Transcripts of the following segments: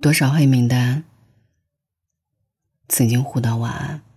多少黑名单，曾经互道晚安。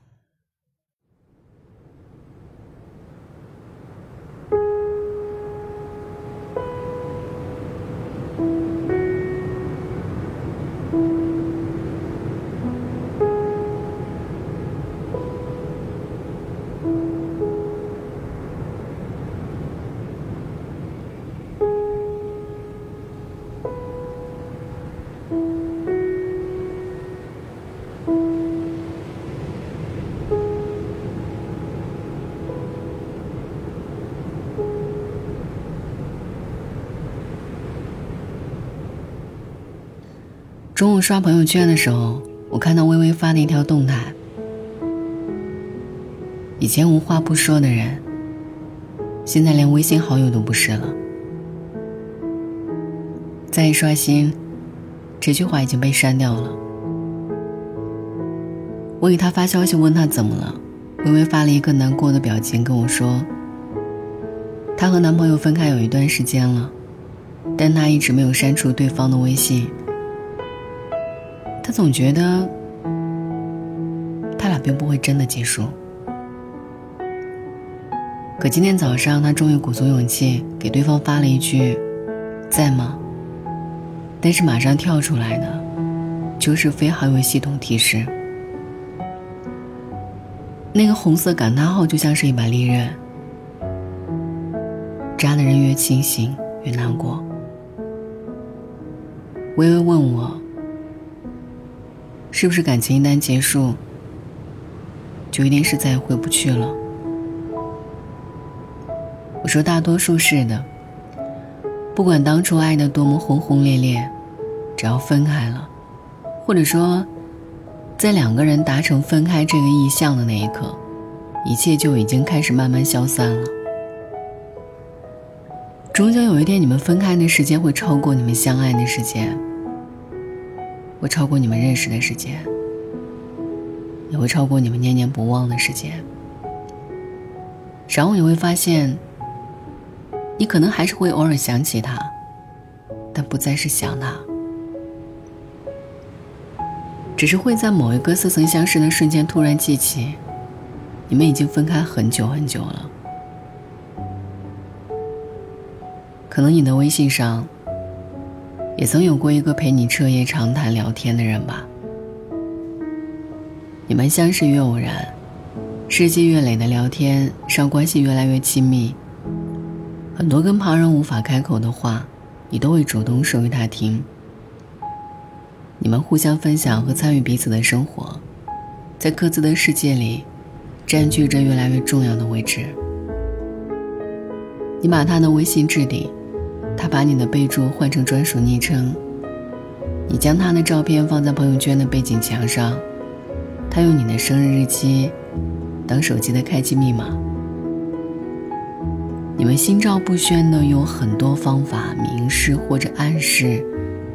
中午刷朋友圈的时候，我看到微微发的一条动态。以前无话不说的人，现在连微信好友都不是了。再一刷新，这句话已经被删掉了。我给他发消息问他怎么了，微微发了一个难过的表情跟我说，她和男朋友分开有一段时间了，但她一直没有删除对方的微信。他总觉得，他俩并不会真的结束。可今天早上，他终于鼓足勇气给对方发了一句：“在吗？”但是马上跳出来的，就是非好友系统提示。那个红色感叹号就像是一把利刃，扎的人越清醒越难过。微微问我。是不是感情一旦结束，就一定是再也回不去了？我说大多数是的。不管当初爱的多么轰轰烈烈，只要分开了，或者说，在两个人达成分开这个意向的那一刻，一切就已经开始慢慢消散了。终究有一天，你们分开的时间会超过你们相爱的时间。会超过你们认识的时间，也会超过你们念念不忘的时间。然后你会发现，你可能还是会偶尔想起他，但不再是想他，只是会在某一个似曾相识的瞬间突然记起，你们已经分开很久很久了。可能你的微信上。也曾有过一个陪你彻夜长谈聊天的人吧？你们相识于偶然，日积月累的聊天让关系越来越亲密。很多跟旁人无法开口的话，你都会主动说给他听。你们互相分享和参与彼此的生活，在各自的世界里，占据着越来越重要的位置。你把他的微信置顶。他把你的备注换成专属昵称，你将他的照片放在朋友圈的背景墙上，他用你的生日日期当手机的开机密码。你们心照不宣的用很多方法明示或者暗示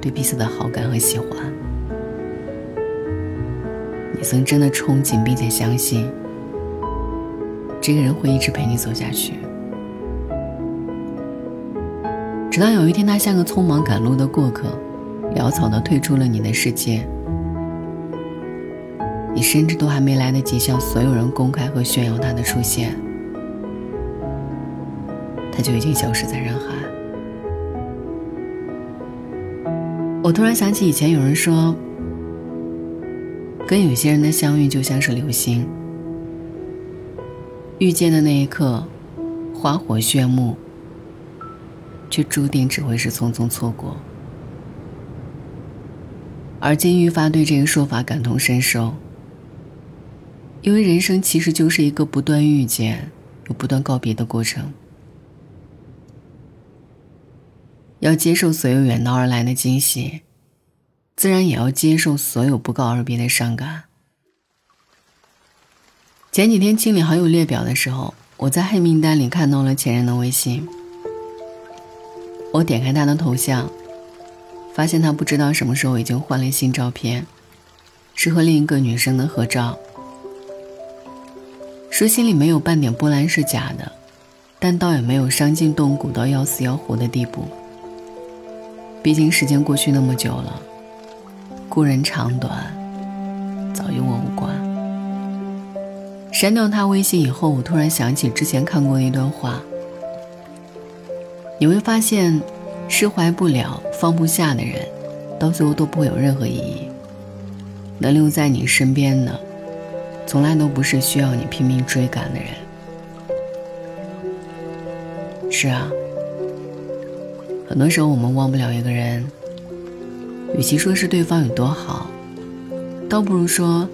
对彼此的好感和喜欢。你曾真的憧憬并且相信，这个人会一直陪你走下去。直到有一天，他像个匆忙赶路的过客，潦草的退出了你的世界。你甚至都还没来得及向所有人公开和炫耀他的出现，他就已经消失在人海。我突然想起以前有人说，跟有些人的相遇就像是流星，遇见的那一刻，花火炫目。却注定只会是匆匆错过。而金愈发对这个说法感同身受，因为人生其实就是一个不断遇见又不断告别的过程。要接受所有远道而来的惊喜，自然也要接受所有不告而别的伤感。前几天清理好友列表的时候，我在黑名单里看到了前任的微信。我点开他的头像，发现他不知道什么时候已经换了新照片，是和另一个女生的合照。说心里没有半点波澜是假的，但倒也没有伤筋动骨到要死要活的地步。毕竟时间过去那么久了，故人长短，早与我无关。删掉他微信以后，我突然想起之前看过的一段话。你会发现，释怀不了、放不下的人，到最后都不会有任何意义。能留在你身边的，从来都不是需要你拼命追赶的人。是啊，很多时候我们忘不了一个人，与其说是对方有多好，倒不如说，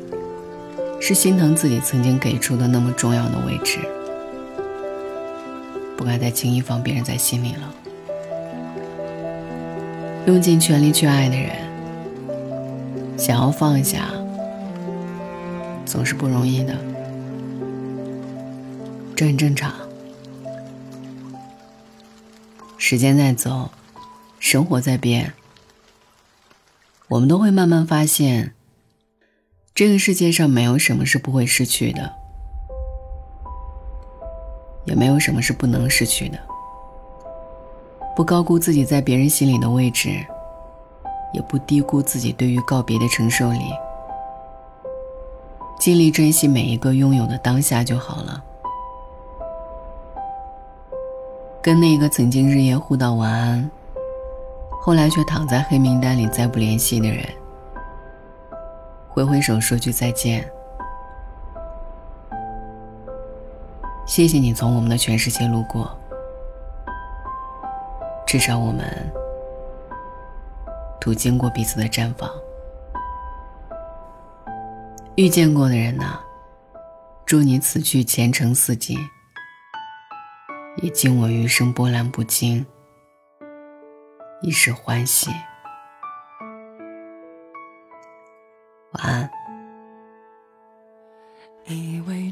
是心疼自己曾经给出的那么重要的位置。不该再轻易放别人在心里了。用尽全力去爱的人，想要放下，总是不容易的。这很正常。时间在走，生活在变，我们都会慢慢发现，这个世界上没有什么是不会失去的。也没有什么是不能失去的。不高估自己在别人心里的位置，也不低估自己对于告别的承受力。尽力珍惜每一个拥有的当下就好了。跟那个曾经日夜互道晚安，后来却躺在黑名单里再不联系的人，挥挥手说句再见。谢谢你从我们的全世界路过，至少我们途经过彼此的绽放。遇见过的人呐，祝你此去前程似锦，也敬我余生波澜不惊，一世欢喜。晚安。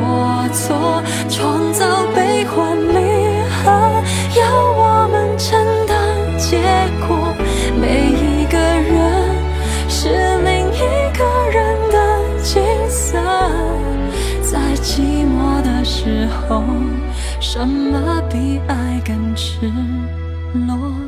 过错，创造悲欢离合，要我们承担结果。每一个人是另一个人的景色，在寂寞的时候，什么比爱更赤裸？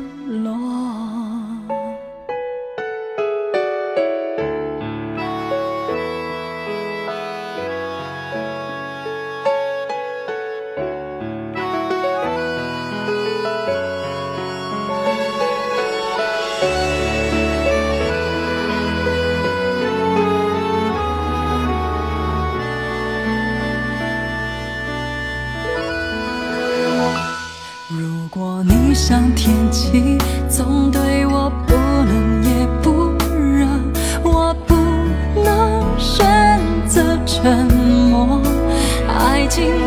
情。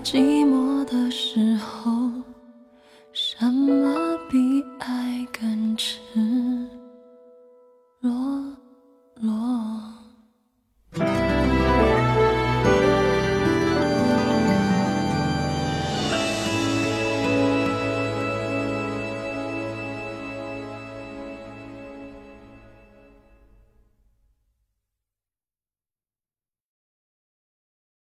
寂寞的时候，什么比爱更